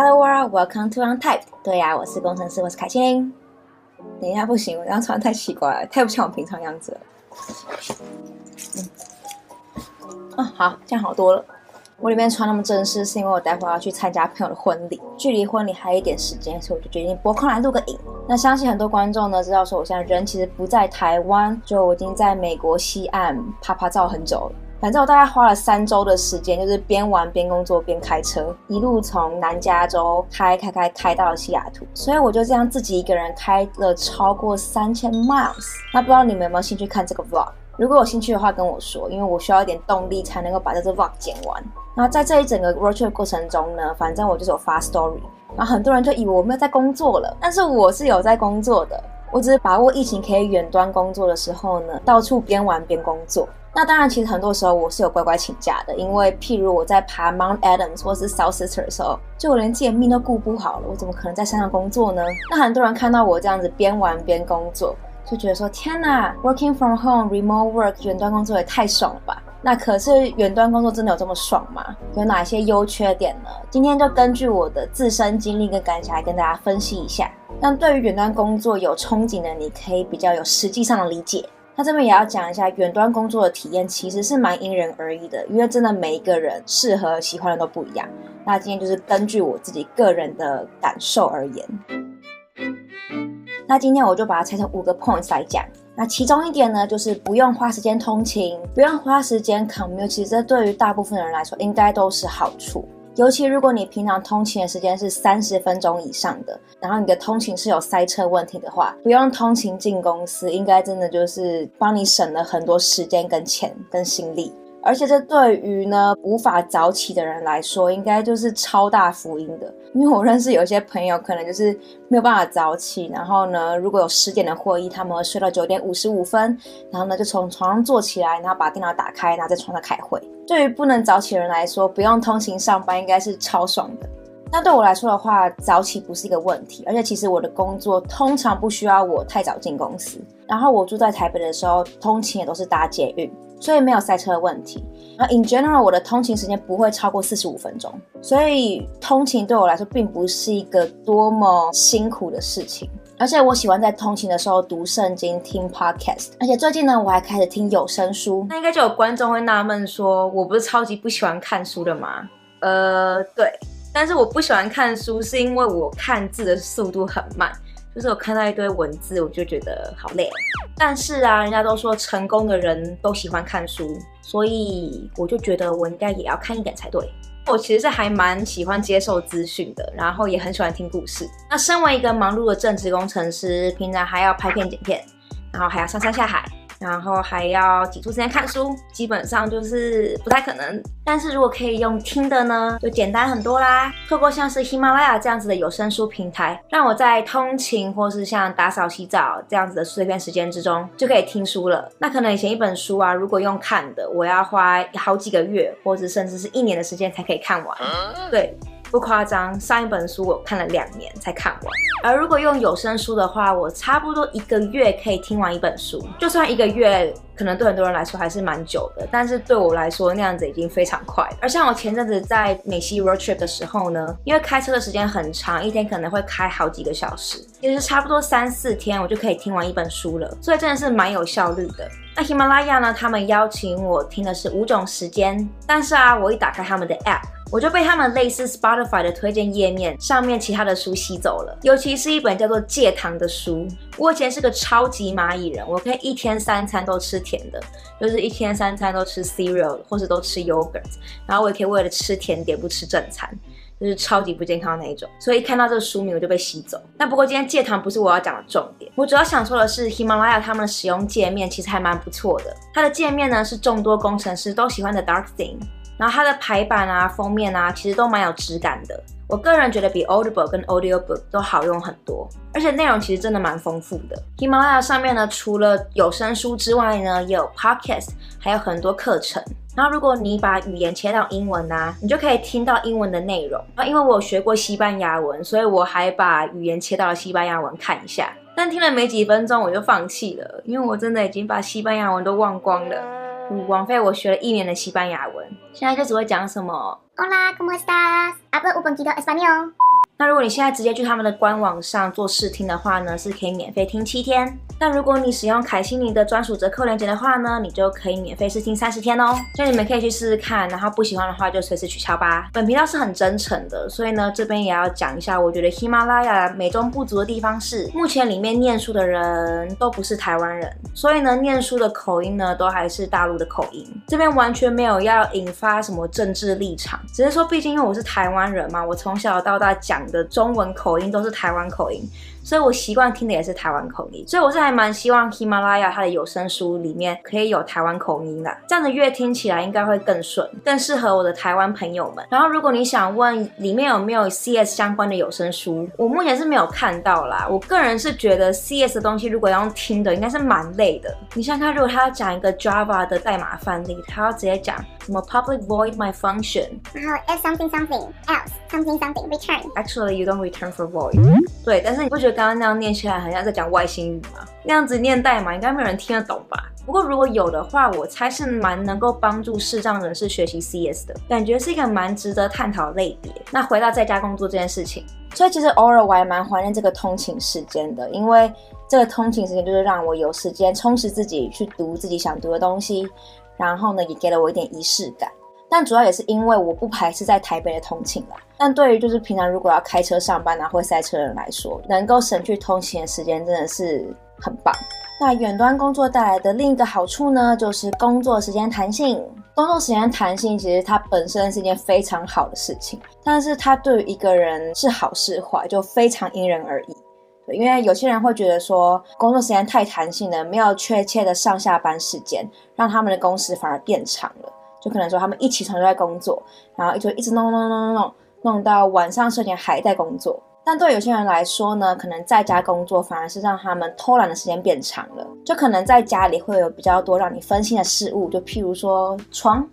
Hello world, welcome to Untyped。对呀、我是工程师，我是凯欣。等一下，不行，我这样穿太奇怪了，太不像我平常样子了。嗯，啊，好，这样好多了。我里面穿那么正式，是因为我待会儿要去参加朋友的婚礼，距离婚礼还有一点时间，所以我就决定拨空来录个影。那相信很多观众呢知道，说我现在人其实不在台湾，就我已经在美国西岸趴趴走很久了。反正我大概花了三周的时间，就是边玩边工作边开车，一路从南加州开开开开到了西雅图，所以我就这样自己一个人开了超过三千 miles。那不知道你们有没有兴趣看这个 vlog？如果有兴趣的话，跟我说，因为我需要一点动力才能够把这个 vlog 剪完。那在这一整个 road trip 过程中呢，反正我就是有发 story，然后很多人就以为我没有在工作了，但是我是有在工作的。我只是把握疫情可以远端工作的时候呢，到处边玩边工作。那当然，其实很多时候我是有乖乖请假的，因为譬如我在爬 Mount Adams 或是 South Sister 的时候，就我连自己的命都顾不好了，我怎么可能在山上工作呢？那很多人看到我这样子边玩边工作，就觉得说：天哪，Working from home, remote work，远端工作也太爽了吧！那可是远端工作真的有这么爽吗？有哪些优缺点呢？今天就根据我的自身经历跟感想来跟大家分析一下。那对于远端工作有憧憬的，你可以比较有实际上的理解。那这边也要讲一下，远端工作的体验其实是蛮因人而异的，因为真的每一个人适合喜欢的都不一样。那今天就是根据我自己个人的感受而言。那今天我就把它拆成五个 points 来讲。那其中一点呢，就是不用花时间通勤，不用花时间 commute，其实这对于大部分人来说，应该都是好处。尤其如果你平常通勤的时间是三十分钟以上的，然后你的通勤是有塞车问题的话，不用通勤进公司，应该真的就是帮你省了很多时间跟钱跟心力。而且这对于呢无法早起的人来说，应该就是超大福音的。因为我认识有一些朋友，可能就是没有办法早起，然后呢，如果有十点的会议，他们会睡到九点五十五分，然后呢就从床上坐起来，然后把电脑打开，然后在床上开会。对于不能早起的人来说，不用通勤上班，应该是超爽的。那对我来说的话，早起不是一个问题，而且其实我的工作通常不需要我太早进公司。然后我住在台北的时候，通勤也都是搭捷运。所以没有塞车的问题。那 in general，我的通勤时间不会超过四十五分钟，所以通勤对我来说并不是一个多么辛苦的事情。而且我喜欢在通勤的时候读圣经、听 podcast。而且最近呢，我还开始听有声书。那应该就有观众会纳闷说，我不是超级不喜欢看书的吗？呃，对，但是我不喜欢看书是因为我看字的速度很慢。就是我看到一堆文字，我就觉得好累。但是啊，人家都说成功的人都喜欢看书，所以我就觉得我应该也要看一点才对。我其实是还蛮喜欢接受资讯的，然后也很喜欢听故事。那身为一个忙碌的正职工程师，平常还要拍片剪片，然后还要上山下海。然后还要挤出时间看书，基本上就是不太可能。但是如果可以用听的呢，就简单很多啦。透过像是喜马拉雅这样子的有声书平台，让我在通勤或是像打扫洗澡这样子的碎片时间之中，就可以听书了。那可能以前一本书啊，如果用看的，我要花好几个月，或者甚至是一年的时间才可以看完。对。不夸张，上一本书我看了两年才看完。而如果用有声书的话，我差不多一个月可以听完一本书。就算一个月，可能对很多人来说还是蛮久的，但是对我来说那样子已经非常快。而像我前阵子在美西 road trip 的时候呢，因为开车的时间很长，一天可能会开好几个小时，其实差不多三四天我就可以听完一本书了，所以真的是蛮有效率的。那喜马拉雅呢，他们邀请我听的是五种时间，但是啊，我一打开他们的 app。我就被他们类似 Spotify 的推荐页面上面其他的书吸走了，尤其是一本叫做《戒糖》的书。我以前是个超级蚂蚁人，我可以一天三餐都吃甜的，就是一天三餐都吃 cereal 或者都吃 yogurt，然后我也可以为了吃甜点不吃正餐，就是超级不健康那一种。所以一看到这个书名我就被吸走。那不过今天戒糖不是我要讲的重点，我主要想说的是喜马拉雅他们的使用界面其实还蛮不错的，它的界面呢是众多工程师都喜欢的 dark theme。然后它的排版啊、封面啊，其实都蛮有质感的。我个人觉得比 Audible 跟 Audiobook 都好用很多，而且内容其实真的蛮丰富的。喜马拉雅上面呢，除了有声书之外呢，也有 Podcast，还有很多课程。然后如果你把语言切到英文啊，你就可以听到英文的内容。啊，因为我有学过西班牙文，所以我还把语言切到了西班牙文看一下。但听了没几分钟我就放弃了，因为我真的已经把西班牙文都忘光了。枉费我学了一年的西班牙文，现在就只会讲什么 Hola, ¿cómo estás? Hablo un poquito español. 那如果你现在直接去他们的官网上做试听的话呢，是可以免费听七天。那如果你使用凯西尼的专属折扣链接的话呢，你就可以免费试听三十天哦。所以你们可以去试试看，然后不喜欢的话就随时取消吧。本频道是很真诚的，所以呢这边也要讲一下，我觉得喜马拉雅美中不足的地方是，目前里面念书的人都不是台湾人，所以呢念书的口音呢都还是大陆的口音。这边完全没有要引发什么政治立场，只是说毕竟因为我是台湾人嘛，我从小到大讲的中文口音都是台湾口音。所以我习惯听的也是台湾口音，所以我是还蛮希望喜马拉雅它的有声书里面可以有台湾口音的，这样的乐听起来应该会更顺，更适合我的台湾朋友们。然后如果你想问里面有没有 CS 相关的有声书，我目前是没有看到啦。我个人是觉得 CS 的东西如果要用听的，应该是蛮累的。你想看，如果他要讲一个 Java 的代码范例，他要直接讲什么 public void my function，然后 if something something else something something return。Actually you don't return for void。对，但是你不觉得？刚刚那样念起来很像在讲外星语嘛？那样子念代码应该没有人听得懂吧？不过如果有的话，我猜是蛮能够帮助视障人士学习 CS 的，感觉是一个蛮值得探讨的类别。那回到在家工作这件事情，所以其实偶尔我还蛮怀念这个通勤时间的，因为这个通勤时间就是让我有时间充实自己，去读自己想读的东西，然后呢，也给了我一点仪式感。但主要也是因为我不排斥在台北的通勤啦。但对于就是平常如果要开车上班啊，或塞车人来说，能够省去通勤的时间真的是很棒。那远端工作带来的另一个好处呢，就是工作时间弹性。工作时间弹性其实它本身是一件非常好的事情，但是它对于一个人是好是坏，就非常因人而异。因为有些人会觉得说工作时间太弹性了，没有确切的上下班时间，让他们的工时反而变长了。就可能说他们一起床就在工作，然后就一直弄弄弄弄弄弄到晚上睡前还在工作。但对有些人来说呢，可能在家工作反而是让他们偷懒的时间变长了。就可能在家里会有比较多让你分心的事物，就譬如说床。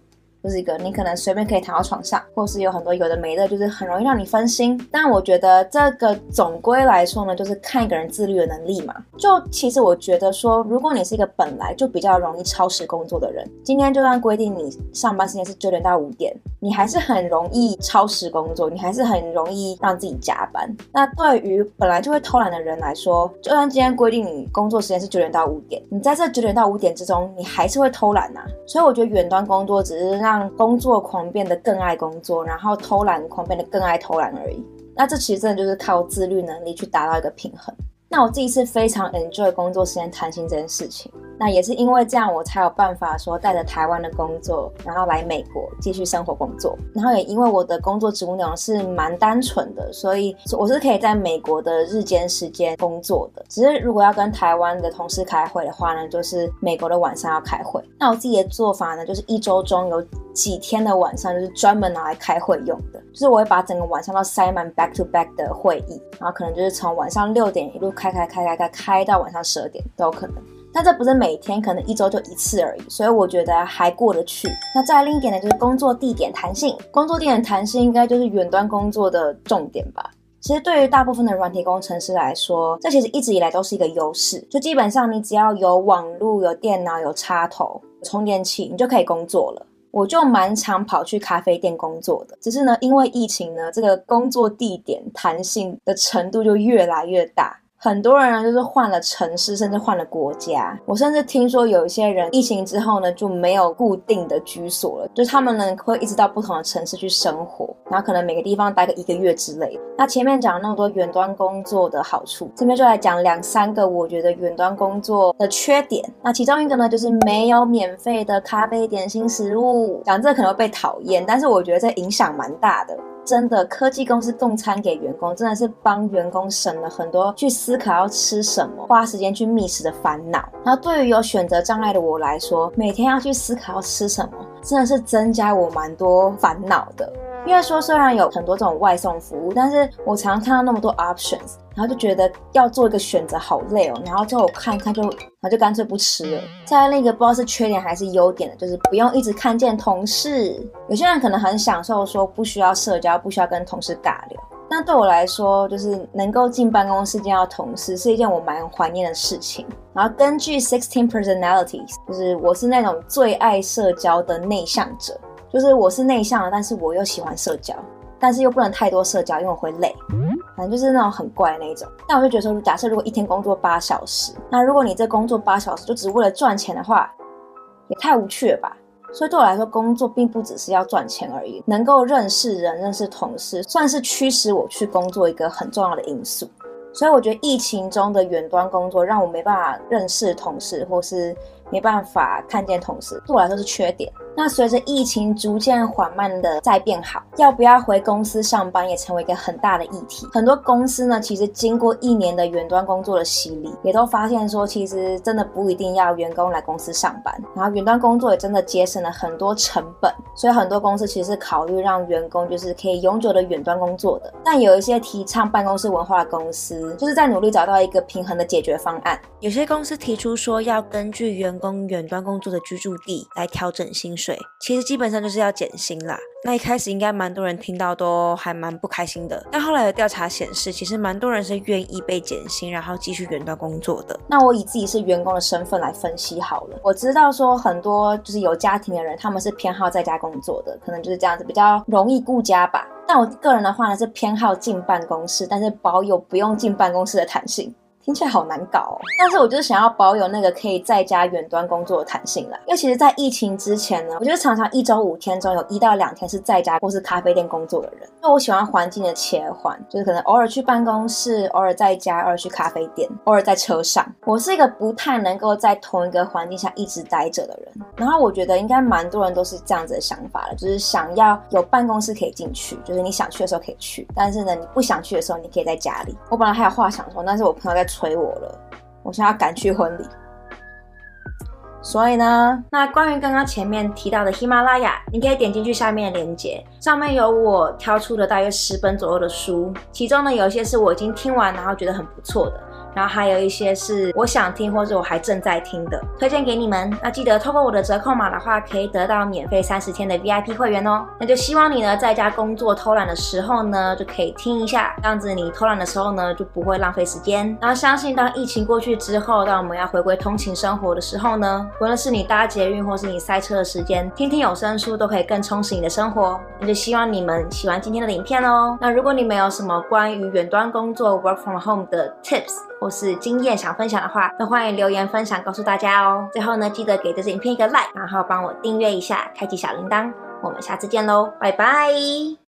就是一个你可能随便可以躺到床上，或是有很多有的没的，就是很容易让你分心。但我觉得这个总归来说呢，就是看一个人自律的能力嘛。就其实我觉得说，如果你是一个本来就比较容易超时工作的人，今天就算规定你上班时间是九点到五点，你还是很容易超时工作，你还是很容易让自己加班。那对于本来就会偷懒的人来说，就算今天规定你工作时间是九点到五点，你在这九点到五点之中，你还是会偷懒呐。所以我觉得远端工作只是让让工作狂变得更爱工作，然后偷懒狂变得更爱偷懒而已。那这其实真的就是靠自律能力去达到一个平衡。那我自己是非常 enjoy 工作时间弹性这件事情。那也是因为这样，我才有办法说带着台湾的工作，然后来美国继续生活工作。然后也因为我的工作职务内容是蛮单纯的，所以我是可以在美国的日间时间工作的。只是如果要跟台湾的同事开会的话呢，就是美国的晚上要开会。那我自己的做法呢，就是一周中有几天的晚上就是专门拿来开会用的，就是我会把整个晚上都塞满 back to back 的会议，然后可能就是从晚上六点一路开开开开开开到晚上十二点都有可能。那这不是每天，可能一周就一次而已，所以我觉得还过得去。那再另一点呢，就是工作地点弹性。工作地点弹性应该就是远端工作的重点吧。其实对于大部分的软体工程师来说，这其实一直以来都是一个优势。就基本上你只要有网络、有电脑、有插头、有充电器，你就可以工作了。我就蛮常跑去咖啡店工作的，只是呢，因为疫情呢，这个工作地点弹性的程度就越来越大。很多人呢，就是换了城市，甚至换了国家。我甚至听说有一些人疫情之后呢，就没有固定的居所了，就是他们呢会一直到不同的城市去生活，然后可能每个地方待个一个月之类的。那前面讲了那么多远端工作的好处，这边就来讲两三个我觉得远端工作的缺点。那其中一个呢，就是没有免费的咖啡、点心、食物。讲这可能会被讨厌，但是我觉得这影响蛮大的。真的，科技公司供餐给员工，真的是帮员工省了很多去思考要吃什么、花时间去觅食的烦恼。然后对于有选择障碍的我来说，每天要去思考要吃什么，真的是增加我蛮多烦恼的。因为说虽然有很多这种外送服务，但是我常常看到那么多 options，然后就觉得要做一个选择好累哦。然后最后我看一看就，然后就干脆不吃了。再来那个不知道是缺点还是优点的，就是不用一直看见同事。有些人可能很享受说不需要社交，不需要跟同事尬聊。那对我来说，就是能够进办公室见到同事是一件我蛮怀念的事情。然后根据 Sixteen Personalities，就是我是那种最爱社交的内向者。就是我是内向的，但是我又喜欢社交，但是又不能太多社交，因为我会累。反正就是那种很怪的那一种。但我就觉得说，假设如果一天工作八小时，那如果你这工作八小时就只为了赚钱的话，也太无趣了吧。所以对我来说，工作并不只是要赚钱而已，能够认识人、认识同事，算是驱使我去工作一个很重要的因素。所以我觉得疫情中的远端工作让我没办法认识同事，或是没办法看见同事，对我来说是缺点。那随着疫情逐渐缓慢的在变好，要不要回公司上班也成为一个很大的议题。很多公司呢，其实经过一年的远端工作的洗礼，也都发现说，其实真的不一定要员工来公司上班。然后远端工作也真的节省了很多成本，所以很多公司其实是考虑让员工就是可以永久的远端工作的。但有一些提倡办公室文化的公司，就是在努力找到一个平衡的解决方案。有些公司提出说，要根据员员工远端工作的居住地来调整薪。水其实基本上就是要减薪啦。那一开始应该蛮多人听到都还蛮不开心的。但后来的调查显示，其实蛮多人是愿意被减薪，然后继续远端工作的。那我以自己是员工的身份来分析好了。我知道说很多就是有家庭的人，他们是偏好在家工作的，可能就是这样子比较容易顾家吧。但我个人的话呢，是偏好进办公室，但是保有不用进办公室的弹性。听起来好难搞哦，但是我就是想要保有那个可以在家远端工作的弹性啦。因为其实，在疫情之前呢，我觉得常常一周五天中有一到两天是在家或是咖啡店工作的人。因为我喜欢环境的切换，就是可能偶尔去办公室，偶尔在家，偶尔去咖啡店，偶尔在车上。我是一个不太能够在同一个环境下一直待着的人。然后我觉得应该蛮多人都是这样子的想法了，就是想要有办公室可以进去，就是你想去的时候可以去，但是呢，你不想去的时候，你可以在家里。我本来还有话想说，但是我朋友在。催我了，我现在要赶去婚礼。所以呢，那关于刚刚前面提到的喜马拉雅，你可以点进去下面的链接，上面有我挑出的大约十本左右的书，其中呢有一些是我已经听完，然后觉得很不错的。然后还有一些是我想听或者我还正在听的，推荐给你们。那记得透过我的折扣码的话，可以得到免费三十天的 VIP 会员哦。那就希望你呢，在家工作偷懒的时候呢，就可以听一下，这样子你偷懒的时候呢，就不会浪费时间。然后相信当疫情过去之后，当我们要回归通勤生活的时候呢，无论是你搭捷运或是你塞车的时间，听听有声书都可以更充实你的生活。那就希望你们喜欢今天的影片哦。那如果你们有什么关于远端工作 Work from Home 的 Tips，或是经验想分享的话，都欢迎留言分享告诉大家哦。最后呢，记得给这支影片一个 like，然后帮我订阅一下，开启小铃铛。我们下次见喽，拜拜。